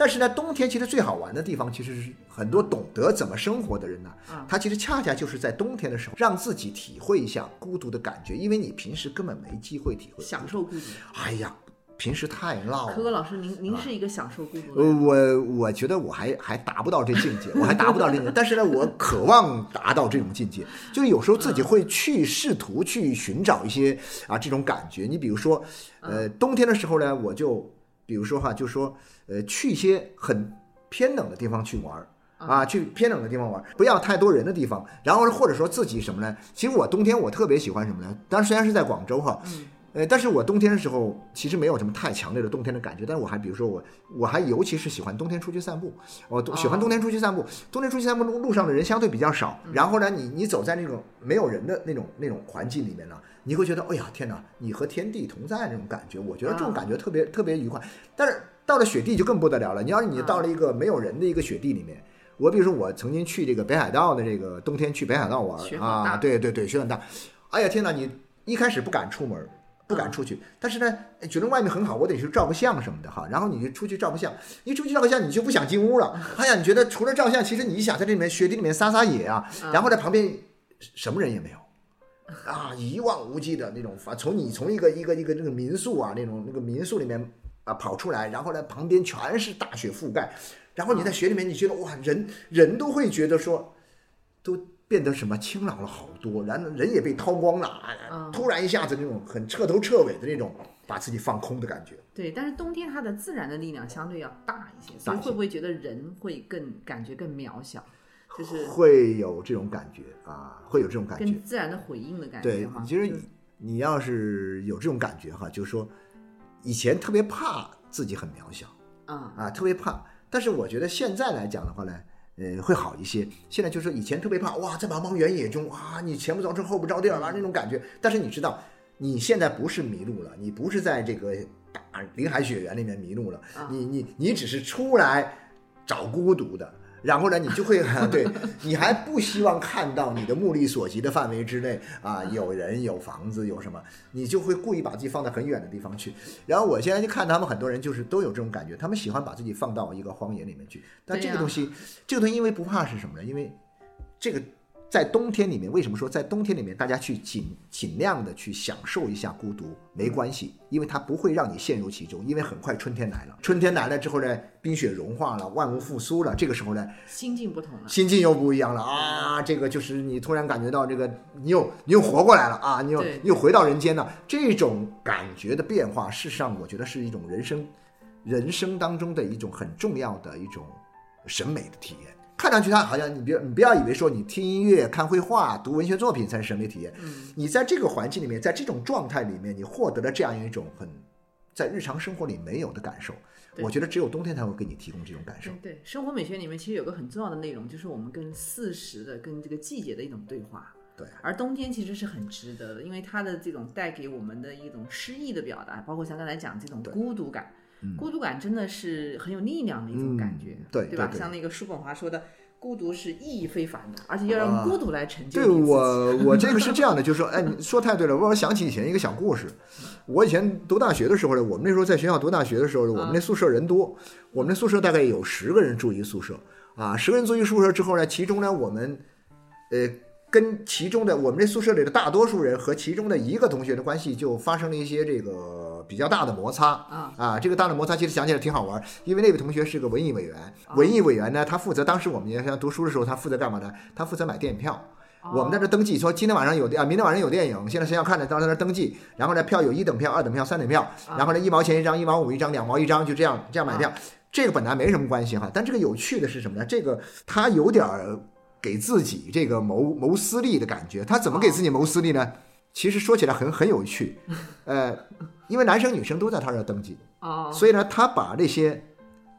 但是呢，冬天其实最好玩的地方，其实是很多懂得怎么生活的人呢，啊他其实恰恰就是在冬天的时候，让自己体会一下孤独的感觉，因为你平时根本没机会体会。享受孤独。哎呀，平时太闹了。可可老师，您您是一个享受孤独的呃，人，我我觉得我还还达不到这境界，我还达不到这境界，但是呢，我渴望达到这种境界，就是有时候自己会去试图去寻找一些啊这种感觉。你比如说，呃，冬天的时候呢，我就比如说哈，就说呃去一些很偏冷的地方去玩儿。啊，去偏冷的地方玩，不要太多人的地方。然后或者说自己什么呢？其实我冬天我特别喜欢什么呢？当然虽然是在广州哈，呃，但是我冬天的时候其实没有什么太强烈的冬天的感觉，但是我还比如说我我还尤其是喜欢冬天出去散步，我都喜欢冬天出去散步。冬天出去散步路路上的人相对比较少，然后呢，你你走在那种没有人的那种那种环境里面呢，你会觉得哎呀天哪，你和天地同在那种感觉，我觉得这种感觉特别特别愉快。但是到了雪地就更不得了了，你要是你到了一个没有人的一个雪地里面。我比如说，我曾经去这个北海道的这个冬天去北海道玩啊，对对对，雪很大。哎呀天哪，你一开始不敢出门，不敢出去，但是呢，哎觉得外面很好，我得去照个相什么的哈。然后你就出去照个相，一出去照个相，你就不想进屋了。哎呀，你觉得除了照相，其实你想在这里面雪地里面撒撒野啊，然后在旁边什么人也没有。啊，一望无际的那种，反从你从一个一个一个那个民宿啊，那种那个民宿里面啊跑出来，然后呢旁边全是大雪覆盖，然后你在雪里面，你觉得哇，人人都会觉得说，都变得什么清朗了好多，然后人也被掏光了，突然一下子那种很彻头彻尾的那种把自己放空的感觉。对，但是冬天它的自然的力量相对要大一些，所以会不会觉得人会更感觉更渺小，就是会有这种感觉啊，会有这种感觉。跟自然的回应的感觉对？，其实你你要是有这种感觉哈，就是说，以前特别怕自己很渺小啊，啊，特别怕。但是我觉得现在来讲的话呢，呃，会好一些。现在就是以前特别怕，哇，在茫茫原野中，啊，你前不着村后不着店啊，那种感觉。但是你知道，你现在不是迷路了，你不是在这个大林海雪原里面迷路了，你你你只是出来找孤独的。然后呢，你就会 对你还不希望看到你的目力所及的范围之内啊，有人有房子有什么，你就会故意把自己放在很远的地方去。然后我现在就看他们很多人就是都有这种感觉，他们喜欢把自己放到一个荒野里面去。但这个东西，这个东西因为不怕是什么呢？因为这个。在冬天里面，为什么说在冬天里面大家去尽尽量的去享受一下孤独？没关系，因为它不会让你陷入其中，因为很快春天来了。春天来了之后呢，冰雪融化了，万物复苏了，这个时候呢，心境不同了，心境又不一样了啊！这个就是你突然感觉到这个，你又你又活过来了啊！你又你又回到人间了，这种感觉的变化，事实上我觉得是一种人生人生当中的一种很重要的一种审美的体验。看上去它好像你别你不要以为说你听音乐、看绘画、读文学作品才是审美体验。嗯，你在这个环境里面，在这种状态里面，你获得了这样一种很在日常生活里没有的感受。我觉得只有冬天才会给你提供这种感受。对，生活美学里面其实有个很重要的内容，就是我们跟四时的、跟这个季节的一种对话。对，而冬天其实是很值得的，因为它的这种带给我们的一种诗意的表达，包括像刚才讲这种孤独感。孤独感真的是很有力量的一种感觉，对对吧？像那个叔本华说的，孤独是意义非凡的，而且要让孤独来成就。对我，我这个是这样的，就是说，哎，你说太对了。我想起以前一个小故事，我以前读大学的时候呢，我们那时候在学校读大学的时候呢，我们那宿舍人多，我们那宿舍大概有十个人住一宿舍啊，十个人住一宿舍之后呢，其中呢，我们呃。跟其中的我们这宿舍里的大多数人和其中的一个同学的关系就发生了一些这个比较大的摩擦啊啊！这个大的摩擦其实想起来挺好玩，因为那位同学是个文艺委员，文艺委员呢，他负责当时我们学校读书的时候，他负责干嘛呢？他负责买电影票。我们在这登记，说今天晚上有啊，明天晚上有电影，现在谁要看呢，到在那登记。然后呢，票有一等票、二等票、三等票，然后呢，一毛钱一张，一毛五一张，两毛一张，就这样这样买票。这个本来没什么关系哈，但这个有趣的是什么呢？这个他有点儿。给自己这个谋谋私利的感觉，他怎么给自己谋私利呢？其实说起来很很有趣，呃，因为男生女生都在他这儿登记，所以呢，他把那些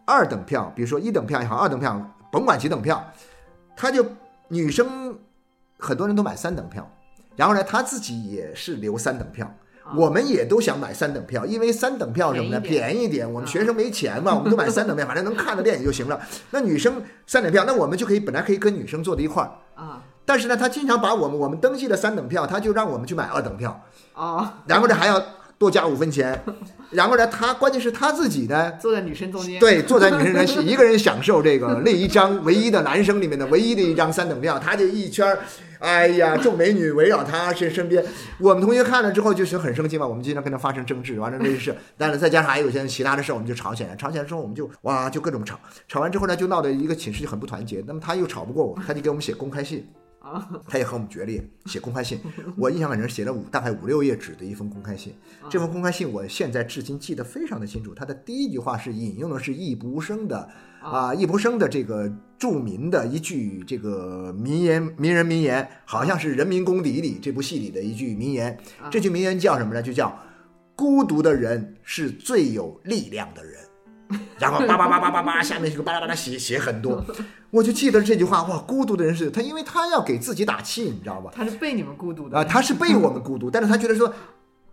二等票，比如说一等票也好，二等票，甭管几等票，他就女生很多人都买三等票，然后呢，他自己也是留三等票。我们也都想买三等票，因为三等票什么呢？便宜点。我们学生没钱嘛，我们都买三等票，反正能看的电影就行了。那女生三等票，那我们就可以本来可以跟女生坐在一块儿啊。但是呢，他经常把我们我们登记的三等票，他就让我们去买二等票哦。然后呢，还要多加五分钱。然后呢，他关键是他自己呢，坐在女生中间，对，坐在女生中间，一个人享受这个那一张唯一的男生里面的唯一的一张三等票，他就一圈儿。哎呀，众美女围绕他身身边，我们同学看了之后就是很生气嘛。我们经常跟他发生争执，完了这事，但是再加上还有些其他的事，我们就吵起来。吵起来之后，我们就哇，就各种吵。吵完之后呢，就闹得一个寝室就很不团结。那么他又吵不过我，他就给我们写公开信。啊，他也和我们决裂，写公开信。我印象很深，写了五大概五六页纸的一封公开信。这封公开信我现在至今记得非常的清楚。他的第一句话是引用的是易卜生的。啊，易卜生的这个著名的一句这个名言，名人名言，好像是《人民公敌》里这部戏里的一句名言。这句名言叫什么呢？就叫“孤独的人是最有力量的人”。然后叭叭叭叭叭叭，下面就巴拉巴拉写写很多。我就记得这句话，哇，孤独的人是他，因为他要给自己打气，你知道吧？他是被你们孤独的啊，他是被我们孤独，但是他觉得说。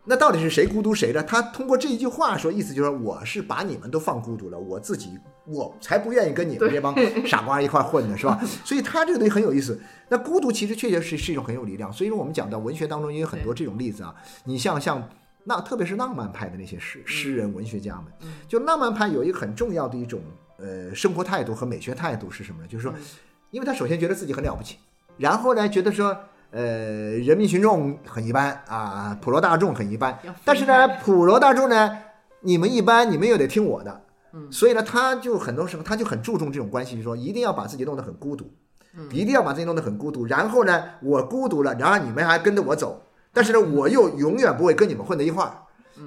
那到底是谁孤独谁的？他通过这一句话说，意思就是我是把你们都放孤独了，我自己我才不愿意跟你们这帮傻瓜一块混呢，是吧？所以他这个东西很有意思。那孤独其实确确实是一种很有力量。所以说我们讲到文学当中也有很多这种例子啊。你像像那特别是浪漫派的那些诗诗人文学家们，就浪漫派有一个很重要的一种呃生活态度和美学态度是什么呢？就是说，因为他首先觉得自己很了不起，然后呢觉得说。呃，人民群众很一般啊，普罗大众很一般。但是呢，普罗大众呢，你们一般，你们又得听我的。嗯，所以呢，他就很多时候他就很注重这种关系，就说一定要把自己弄得很孤独，一定要把自己弄得很孤独。然后呢，我孤独了，然后你们还跟着我走，但是呢，我又永远不会跟你们混在一块儿。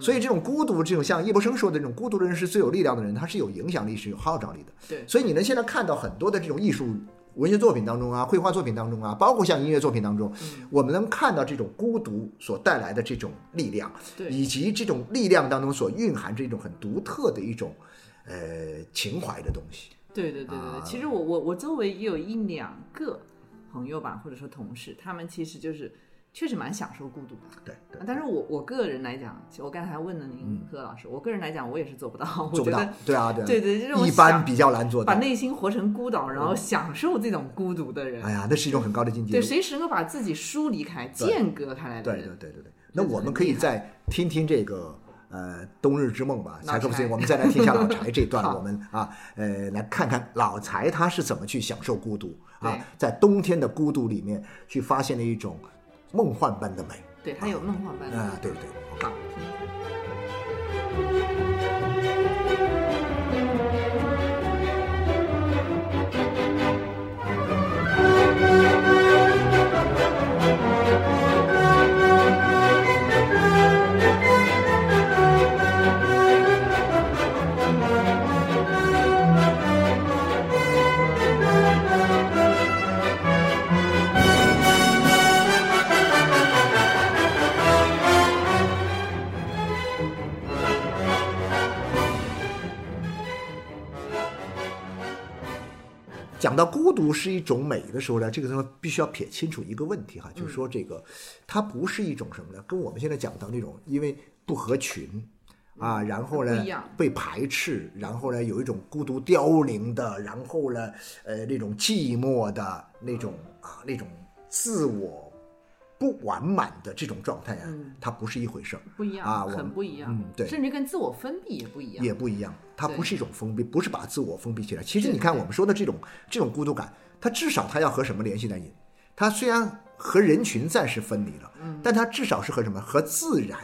所以这种孤独，这种像叶伯生说的这种孤独的人是最有力量的人，他是有影响力，是有号召力的。对，所以你能现在看到很多的这种艺术。文学作品当中啊，绘画作品当中啊，包括像音乐作品当中，我们能看到这种孤独所带来的这种力量，对以及这种力量当中所蕴含着一种很独特的一种呃情怀的东西。对对对对啊对，其实我我我周围也有一两个朋友吧，或者说同事，他们其实就是确实蛮享受孤独的。对对，但是我我个人来讲，我刚才问了您何老师，我个人来讲，我也是做不到。我做不到对啊对啊，对对，这种一般比较难做到。把内心活成孤岛，然后享受这种孤独的人，哎呀，那是一种很高的境界。对，随时能够把自己疏离开、间隔开来的对人，对对对对。那我们可以再听听这个呃《冬日之梦》吧，老柴可夫斯基，我们再来听一下老柴这段，我们啊呃来看看老柴他是怎么去享受孤独啊，在冬天的孤独里面去发现了一种梦幻般的美对它有梦幻般的。啊，对不对？好，听到孤独是一种美的时候呢，这个时候必须要撇清楚一个问题哈，就是说这个它不是一种什么呢？跟我们现在讲到那种因为不合群啊，然后呢被排斥，然后呢有一种孤独凋零的，然后呢呃那种寂寞的那种啊那种自我不完满的这种状态啊，它不是一回事儿。不一样，啊很不一样，嗯对甚至跟自我封闭也不一样。也不一样，它不是一种封闭，不是把自我封闭起来。其实你看我们说的这种这种孤独感，它至少它要和什么联系在一起？它虽然和人群暂时分离了，嗯但它至少是和什么？和自然，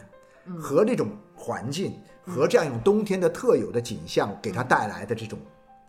和这种环境，和这样一种冬天的特有的景象给它带来的这种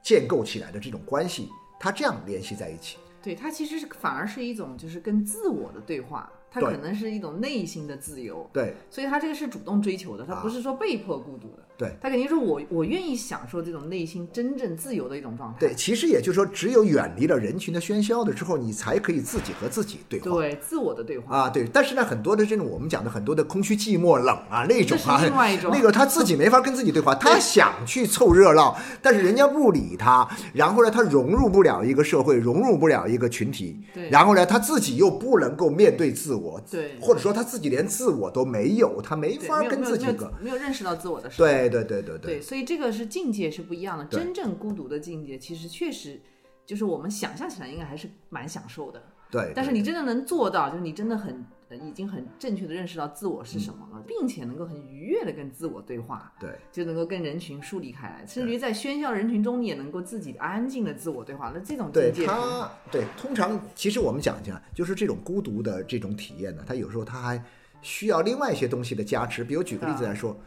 建构起来的这种关系，它这样联系在一起。对，它其实是反而是一种就是跟自我的对话，它可能是一种内心的自由，对所以它这个是主动追求的，它啊不是说被迫孤独的。对他肯定说我我愿意享受这种内心真正自由的一种状态。对，其实也就是说，只有远离了人群的喧嚣的之后，你才可以自己和自己对话。对自我的对话。啊，对，但是呢，很多的这种我们讲的很多的空虚、寂寞、冷啊那种啊，另外一种 那个他自己没法跟自己对话，他想去凑热闹，但是人家不理他，然后呢，他融入不了一个社会，融入不了一个群体，对然后呢，他自己又不能够面对自我，对或者说他自己连自我都没有，他没法跟自己个，没有认识到自我的时候。对对对对对，所以这个是境界是不一样的。真正孤独的境界，其实确实就是我们想象起来应该还是蛮享受的。对，但是你真的能做到，就是你真的很呃已经很正确的认识到自我是什么嗯了，并且能够很愉悦的跟自我对话，对就能够跟人群疏离开来，甚至于在喧嚣人群中，你也能够自己安静的自我对话。那这种境界对，通常其实我们讲一下，就是这种孤独的这种体验呢，它有时候它还需要另外一些东西的加持。比如举个例子来说，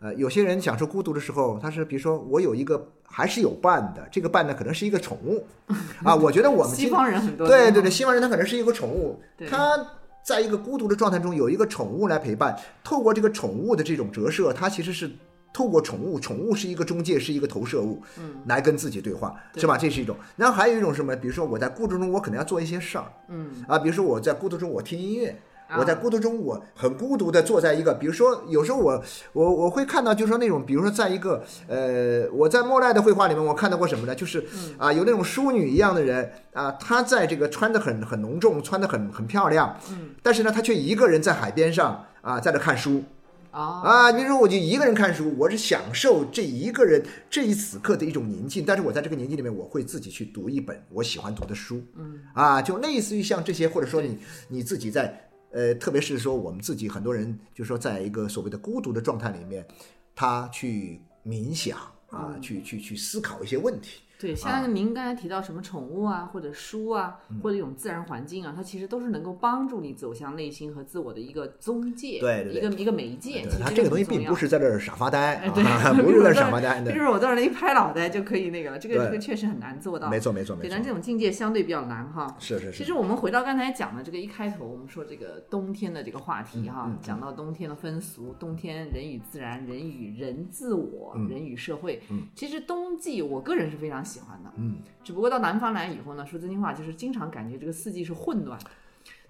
呃，有些人享受孤独的时候，他是比如说我有一个还是有伴的，这个伴呢可能是一个宠物 啊。我觉得我们 西方人很多对对对，西方人他可能是一个宠物，他在一个孤独的状态中有一个宠物来陪伴，透过这个宠物的这种折射，他其实是。透过宠物，宠物是一个中介，是一个投射物，嗯，来跟自己对话，是吧？这是一种。然后还有一种什么？比如说我在孤独中，我可能要做一些事儿，嗯，啊，比如说我在孤独中，我听音乐。啊。我在孤独中，我很孤独的坐在一个，比如说，有时候我我我会看到，就是说那种，比如说在一个呃，我在莫奈的绘画里面，我看到过什么呢？就是嗯。啊，有那种淑女一样的人啊，她在这个穿的很很浓重，穿的很很漂亮，嗯，但是呢，她却一个人在海边上啊，在那看书。啊，啊。比如说，我就一个人看书，我是享受这一个人这一此刻的一种宁静，但是我在这个宁静里面，我会自己去读一本我喜欢读的书，嗯，啊，就类似于像这些，或者说你你自己在呃，特别是说我们自己很多人，就是说在一个所谓的孤独的状态里面，他去冥想啊，嗯去去去思考一些问题。对，啊像您刚才提到什么宠物啊，或者书啊，嗯或者一种自然环境啊，它其实都是能够帮助你走向内心和自我的一个中介，对对对一个一个媒介。其实他这个东西并不是在这儿傻发呆啊，不是在傻发呆的比。如我到那一拍脑袋就可以那个了，这个这个确实很难做到。没错，没错，对，没错，但这种境界相对比较难哈。是是是。其实我们回到刚才讲的这个一开头，我们说这个冬天的这个话题哈，讲到冬天的风俗，冬天人与自然，人与人自我，嗯人与社会。嗯其实冬季我个人是非常喜欢的。嗯，只不过到南方来以后呢，说真心话，就是经常感觉这个四季是混乱的。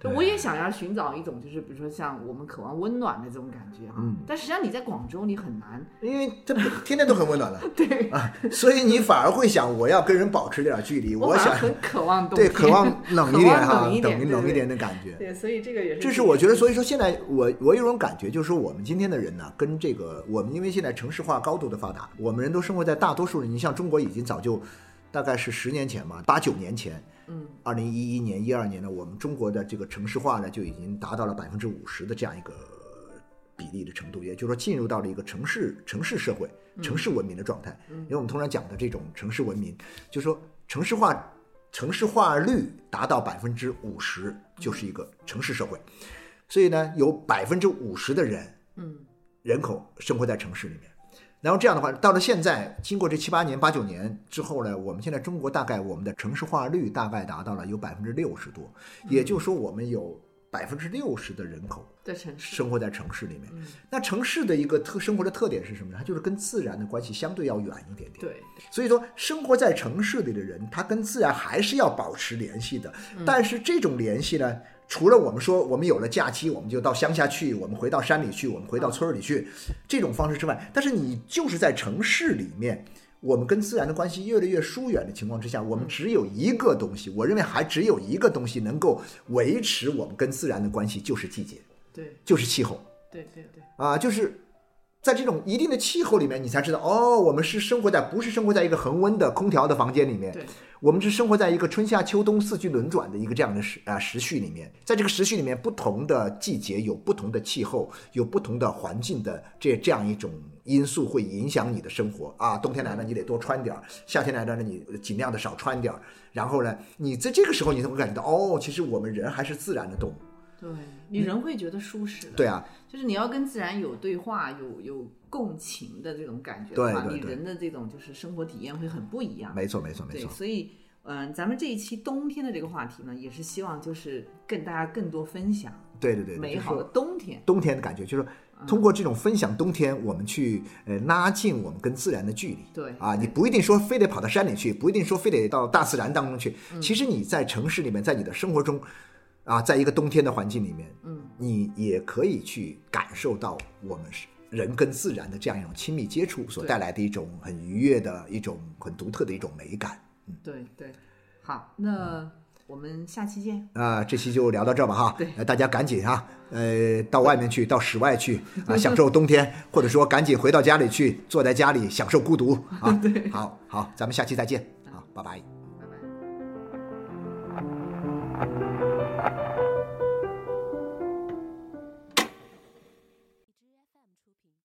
对我也想要寻找一种，就是比如说像我们渴望温暖的这种感觉哈。嗯但实际上你在广州你很难。因为这不天天都很温暖了，对，啊，所以你反而会想，我要跟人保持点距离，我想很渴望冬对。渴望冷一点哈，冷一冷一点的感觉。对，所以这个也是。这是我觉得，所以说现在我我有种感觉，就是说我们今天的人呢，跟这个我们因为现在城市化高度的发达，我们人都生活在大多数人，你像中国已经早就大概是十年前嘛，八九年前，嗯，二零一一年、一二年呢，我们中国的这个城市化呢就已经达到了百分之五十的这样一个比例的程度，也就是说进入到了一个城市城市社会、城市文明的状态。因为我们通常讲的这种城市文明，就是说城市化城市化率达到百分之五十，就是一个城市社会。所以呢，有百分之五十的人，嗯，人口生活在城市里面。然后这样的话，到了现在，经过这七八年、八九年之后呢，我们现在中国大概我们的城市化率大概达到了有百分之六十多，也就是说，我们有百分之六十的人口在城市。生活在城市里面。嗯那城市的一个特生活的特点是什么呢？它就是跟自然的关系相对要远一点点。对，所以说，生活在城市里的人，他跟自然还是要保持联系的。嗯但是这种联系呢，除了我们说我们有了假期，我们就到乡下去，我们回到山里去，我们回到村里去，这种方式之外，但是你就是在城市里面。我们跟自然的关系越来越疏远的情况之下，我们只有一个东西，我认为还只有一个东西能够维持我们跟自然的关系，就是季节，对，就是气候。对，对，对，啊，就是在这种一定的气候里面，你才知道哦，我们是生活在不是生活在一个恒温的空调的房间里面，对，我们是生活在一个春夏秋冬四季轮转的一个这样的时啊时序里面，在这个时序里面，不同的季节有不同的气候，有不同的环境的这这样一种因素会影响你的生活啊。冬天来了，你得多穿点儿；夏天来了呢，你尽量的少穿点儿。然后呢，你在这个时候，你才会感觉到哦，其实我们人还是自然的动物。对，你人会觉得舒适的。对啊，就是你要跟自然有对话、有有共情的这种感觉的话，对对对你人的这种就是生活体验会很不一样。没错，没错，没，错。所以嗯、咱们这一期冬天的这个话题呢，也是希望就是跟大家更多分享对对对，美好的冬天。冬天的感觉，就是通过这种分享冬天，我们去呃拉近我们跟自然的距离。对啊，你不一定说非得跑到山里去，不一定说非得到大自然当中去。嗯其实你在城市里面，在你的生活中，啊，在一个冬天的环境里面，嗯，你也可以去感受到我们是人跟自然的这样一种亲密接触所带来的一种很愉悦的一种很独特的一种美感。嗯对对，好，那我们下期见。啊，这期就聊到这儿吧哈。对呃大家赶紧啊，呃，到外面去，到室外去啊，享受冬天，或者说赶紧回到家里去，坐在家里享受孤独啊。对好好，咱们下期再见，好，拜拜。